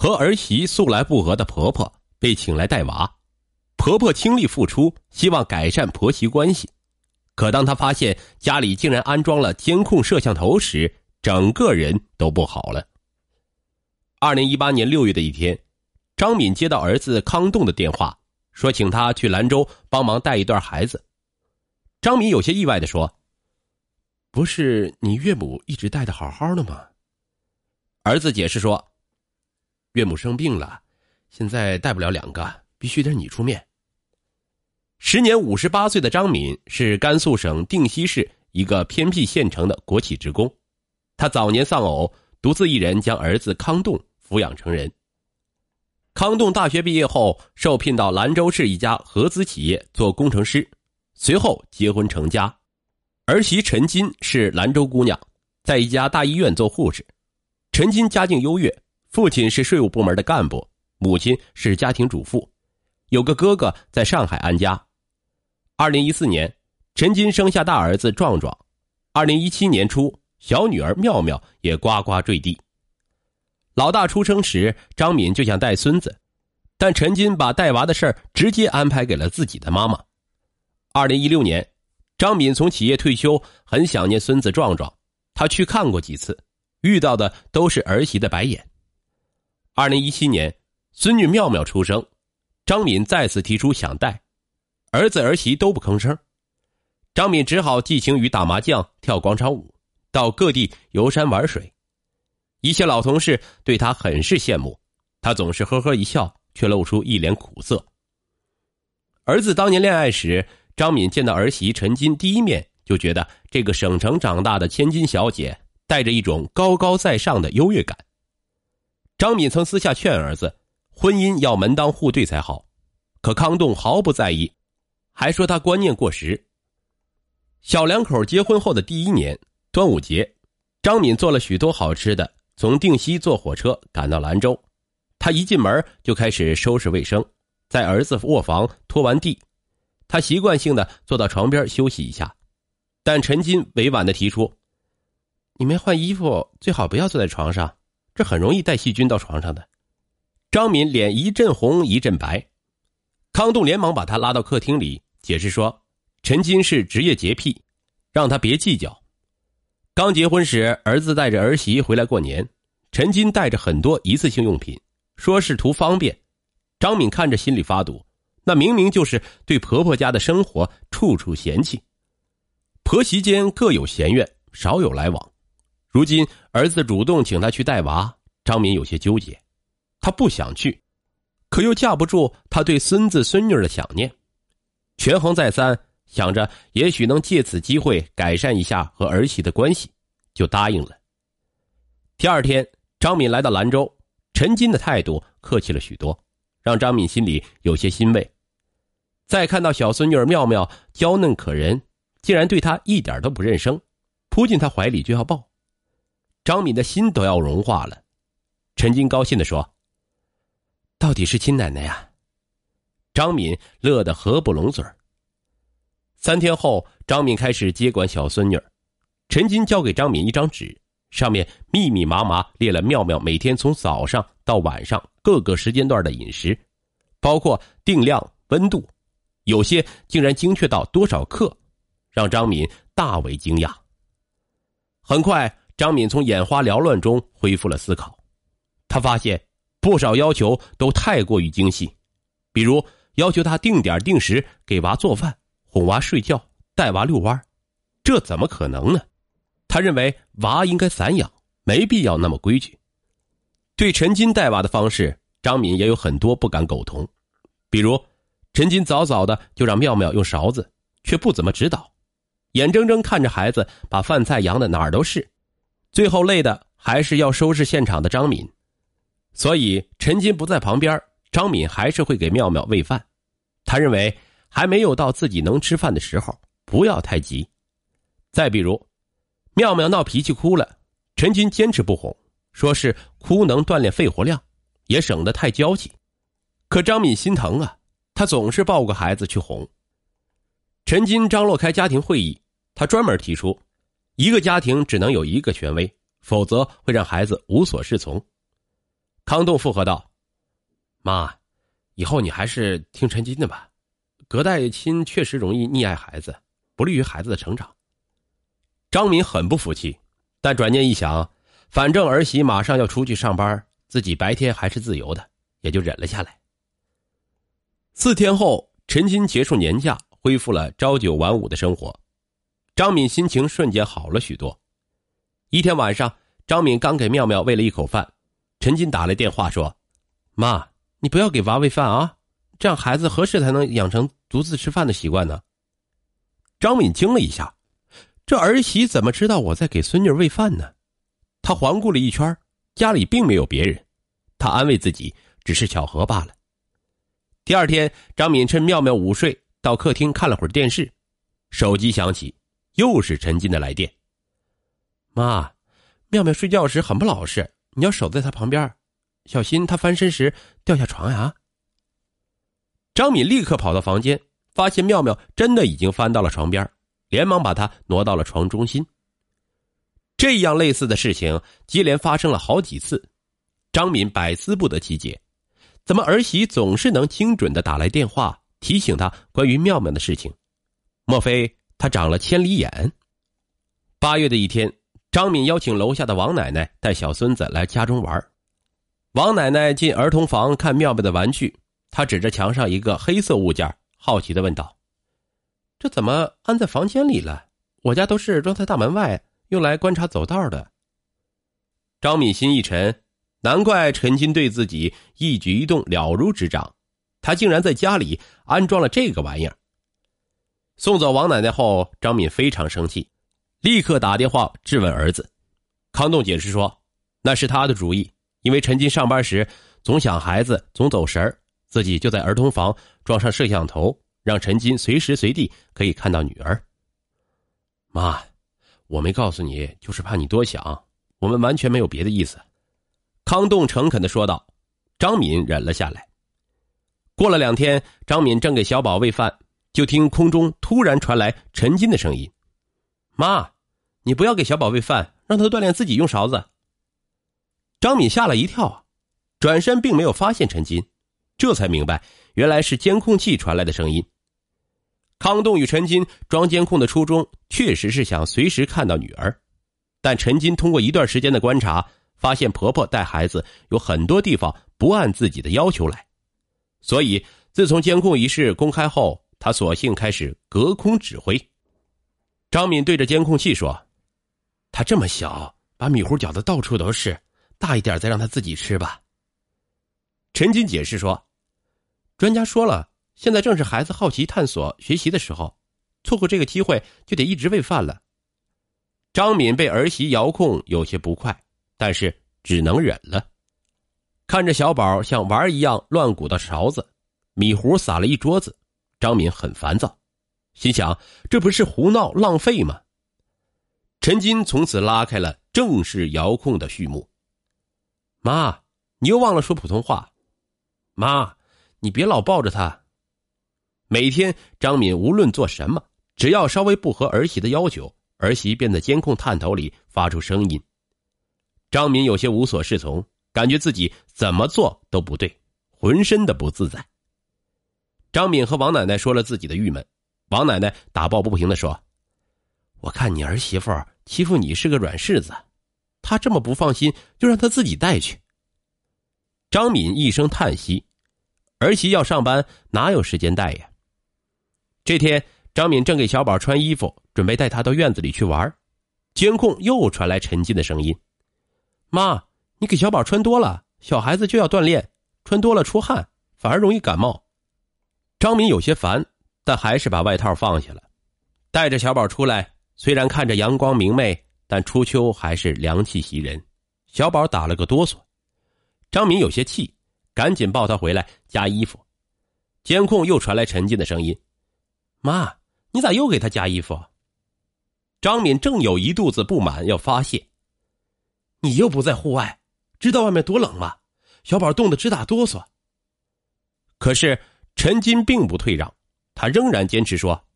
和儿媳素来不和的婆婆被请来带娃，婆婆倾力付出，希望改善婆媳关系。可当她发现家里竟然安装了监控摄像头时，整个人都不好了。二零一八年六月的一天，张敏接到儿子康栋的电话，说请他去兰州帮忙带一段孩子。张敏有些意外的说：“不是你岳母一直带的好好的吗？”儿子解释说。岳母生病了，现在带不了两个，必须得你出面。时年五十八岁的张敏是甘肃省定西市一个偏僻县城的国企职工，他早年丧偶，独自一人将儿子康栋抚养成人。康栋大学毕业后受聘到兰州市一家合资企业做工程师，随后结婚成家，儿媳陈金是兰州姑娘，在一家大医院做护士。陈金家境优越。父亲是税务部门的干部，母亲是家庭主妇，有个哥哥在上海安家。二零一四年，陈金生下大儿子壮壮。二零一七年初，小女儿妙妙也呱呱坠地。老大出生时，张敏就想带孙子，但陈金把带娃的事儿直接安排给了自己的妈妈。二零一六年，张敏从企业退休，很想念孙子壮壮，他去看过几次，遇到的都是儿媳的白眼。二零一七年，孙女妙妙出生，张敏再次提出想带，儿子儿媳都不吭声，张敏只好寄情于打麻将、跳广场舞，到各地游山玩水。一些老同事对他很是羡慕，他总是呵呵一笑，却露出一脸苦涩。儿子当年恋爱时，张敏见到儿媳陈金第一面，就觉得这个省城长大的千金小姐带着一种高高在上的优越感。张敏曾私下劝儿子，婚姻要门当户对才好，可康栋毫不在意，还说他观念过时。小两口结婚后的第一年，端午节，张敏做了许多好吃的，从定西坐火车赶到兰州。他一进门就开始收拾卫生，在儿子卧房拖完地，他习惯性的坐到床边休息一下，但陈金委婉的提出：“你没换衣服，最好不要坐在床上。”这很容易带细菌到床上的。张敏脸一阵红一阵白，康栋连忙把他拉到客厅里，解释说：“陈金是职业洁癖，让他别计较。”刚结婚时，儿子带着儿媳回来过年，陈金带着很多一次性用品，说是图方便。张敏看着心里发堵，那明明就是对婆婆家的生活处处嫌弃。婆媳间各有嫌怨，少有来往。如今儿子主动请他去带娃，张敏有些纠结，他不想去，可又架不住他对孙子孙女的想念，权衡再三，想着也许能借此机会改善一下和儿媳的关系，就答应了。第二天，张敏来到兰州，陈金的态度客气了许多，让张敏心里有些欣慰。再看到小孙女妙妙娇嫩可人，竟然对她一点都不认生，扑进她怀里就要抱。张敏的心都要融化了，陈金高兴的说：“到底是亲奶奶呀！”张敏乐得合不拢嘴三天后，张敏开始接管小孙女陈金交给张敏一张纸，上面密密麻麻列了妙妙每天从早上到晚上各个时间段的饮食，包括定量、温度，有些竟然精确到多少克，让张敏大为惊讶。很快。张敏从眼花缭乱中恢复了思考，他发现不少要求都太过于精细，比如要求他定点定时给娃做饭、哄娃睡觉、带娃遛弯，这怎么可能呢？他认为娃应该散养，没必要那么规矩。对陈金带娃的方式，张敏也有很多不敢苟同，比如陈金早早的就让妙妙用勺子，却不怎么指导，眼睁睁看着孩子把饭菜扬的哪儿都是。最后累的还是要收拾现场的张敏，所以陈金不在旁边，张敏还是会给妙妙喂饭。他认为还没有到自己能吃饭的时候，不要太急。再比如，妙妙闹脾气哭了，陈金坚持不哄，说是哭能锻炼肺活量，也省得太娇气。可张敏心疼啊，他总是抱个孩子去哄。陈金张罗开家庭会议，他专门提出。一个家庭只能有一个权威，否则会让孩子无所适从。康栋附和道：“妈，以后你还是听陈金的吧。隔代亲确实容易溺爱孩子，不利于孩子的成长。”张敏很不服气，但转念一想，反正儿媳马上要出去上班，自己白天还是自由的，也就忍了下来。四天后，陈金结束年假，恢复了朝九晚五的生活，张敏心情瞬间好了许多。一天晚上，张敏刚给妙妙喂了一口饭，陈金打来电话说：“妈，你不要给娃喂饭啊，这样孩子何时才能养成独自吃饭的习惯呢？”张敏惊了一下。这儿媳怎么知道我在给孙女喂饭呢？她环顾了一圈，家里并没有别人，她安慰自己只是巧合罢了。第二天，张敏趁妙妙午睡，到客厅看了会儿电视，手机响起，又是陈金的来电。妈，妙妙睡觉时很不老实，你要守在她旁边，小心她翻身时掉下床呀。张敏立刻跑到房间，发现妙妙真的已经翻到了床边。连忙把她挪到了床中心。这样类似的事情接连发生了好几次，张敏百思不得其解：怎么儿媳总是能精准的打来电话提醒她关于妙妙的事情？莫非他长了千里眼？八月的一天，张敏邀请楼下的王奶奶带小孙子来家中玩。王奶奶进儿童房看妙妙的玩具，她指着墙上一个黑色物件，好奇的问道。这怎么安在房间里了？我家都是装在大门外，用来观察走道的。张敏心一沉，难怪陈金对自己一举一动了如指掌，他竟然在家里安装了这个玩意儿。送走王奶奶后，张敏非常生气，立刻打电话质问儿子。康栋解释说，那是他的主意，因为陈金上班时总想孩子，总走神儿，自己就在儿童房装上摄像头。让陈金随时随地可以看到女儿。妈，我没告诉你，就是怕你多想，我们完全没有别的意思。”康栋诚恳的说道。张敏忍了下来。过了两天，张敏正给小宝喂饭，就听空中突然传来陈金的声音：“妈，你不要给小宝喂饭，让他锻炼自己用勺子。”张敏吓了一跳，转身并没有发现陈金，这才明白原来是监控器传来的声音。康栋与陈金装监控的初衷确实是想随时看到女儿，但陈金通过一段时间的观察，发现婆婆带孩子有很多地方不按自己的要求来，所以自从监控一事公开后，他索性开始隔空指挥。张敏对着监控器说：“他这么小，把米糊搅得到处都是，大一点再让他自己吃吧。”陈金解释说：“专家说了。”现在正是孩子好奇、探索、学习的时候，错过这个机会就得一直喂饭了。张敏被儿媳遥控有些不快，但是只能忍了。看着小宝像玩一样乱鼓捣勺子，米糊撒了一桌子，张敏很烦躁，心想这不是胡闹浪费吗？陈金从此拉开了正式遥控的序幕。妈，你又忘了说普通话。妈，你别老抱着他。每天，张敏无论做什么，只要稍微不合儿媳的要求，儿媳便在监控探头里发出声音。张敏有些无所适从，感觉自己怎么做都不对，浑身的不自在。张敏和王奶奶说了自己的郁闷，王奶奶打抱不平的说：“我看你儿媳妇欺负你是个软柿子，她这么不放心，就让她自己带去。”张敏一声叹息：“儿媳要上班，哪有时间带呀？”这天，张敏正给小宝穿衣服，准备带他到院子里去玩，监控又传来陈静的声音：“妈，你给小宝穿多了，小孩子就要锻炼，穿多了出汗，反而容易感冒。”张敏有些烦，但还是把外套放下了，带着小宝出来。虽然看着阳光明媚，但初秋还是凉气袭人，小宝打了个哆嗦。张敏有些气，赶紧抱他回来加衣服。监控又传来陈静的声音。妈，你咋又给他加衣服？张敏正有一肚子不满要发泄。你又不在户外，知道外面多冷吗？小宝冻得直打哆嗦。可是陈金并不退让，他仍然坚持说：“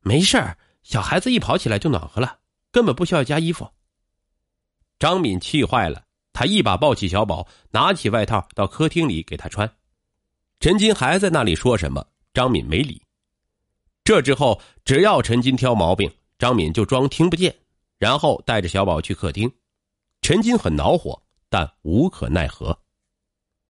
没事儿，小孩子一跑起来就暖和了，根本不需要加衣服。”张敏气坏了，他一把抱起小宝，拿起外套到客厅里给他穿。陈金还在那里说什么，张敏没理。这之后，只要陈金挑毛病，张敏就装听不见，然后带着小宝去客厅。陈金很恼火，但无可奈何。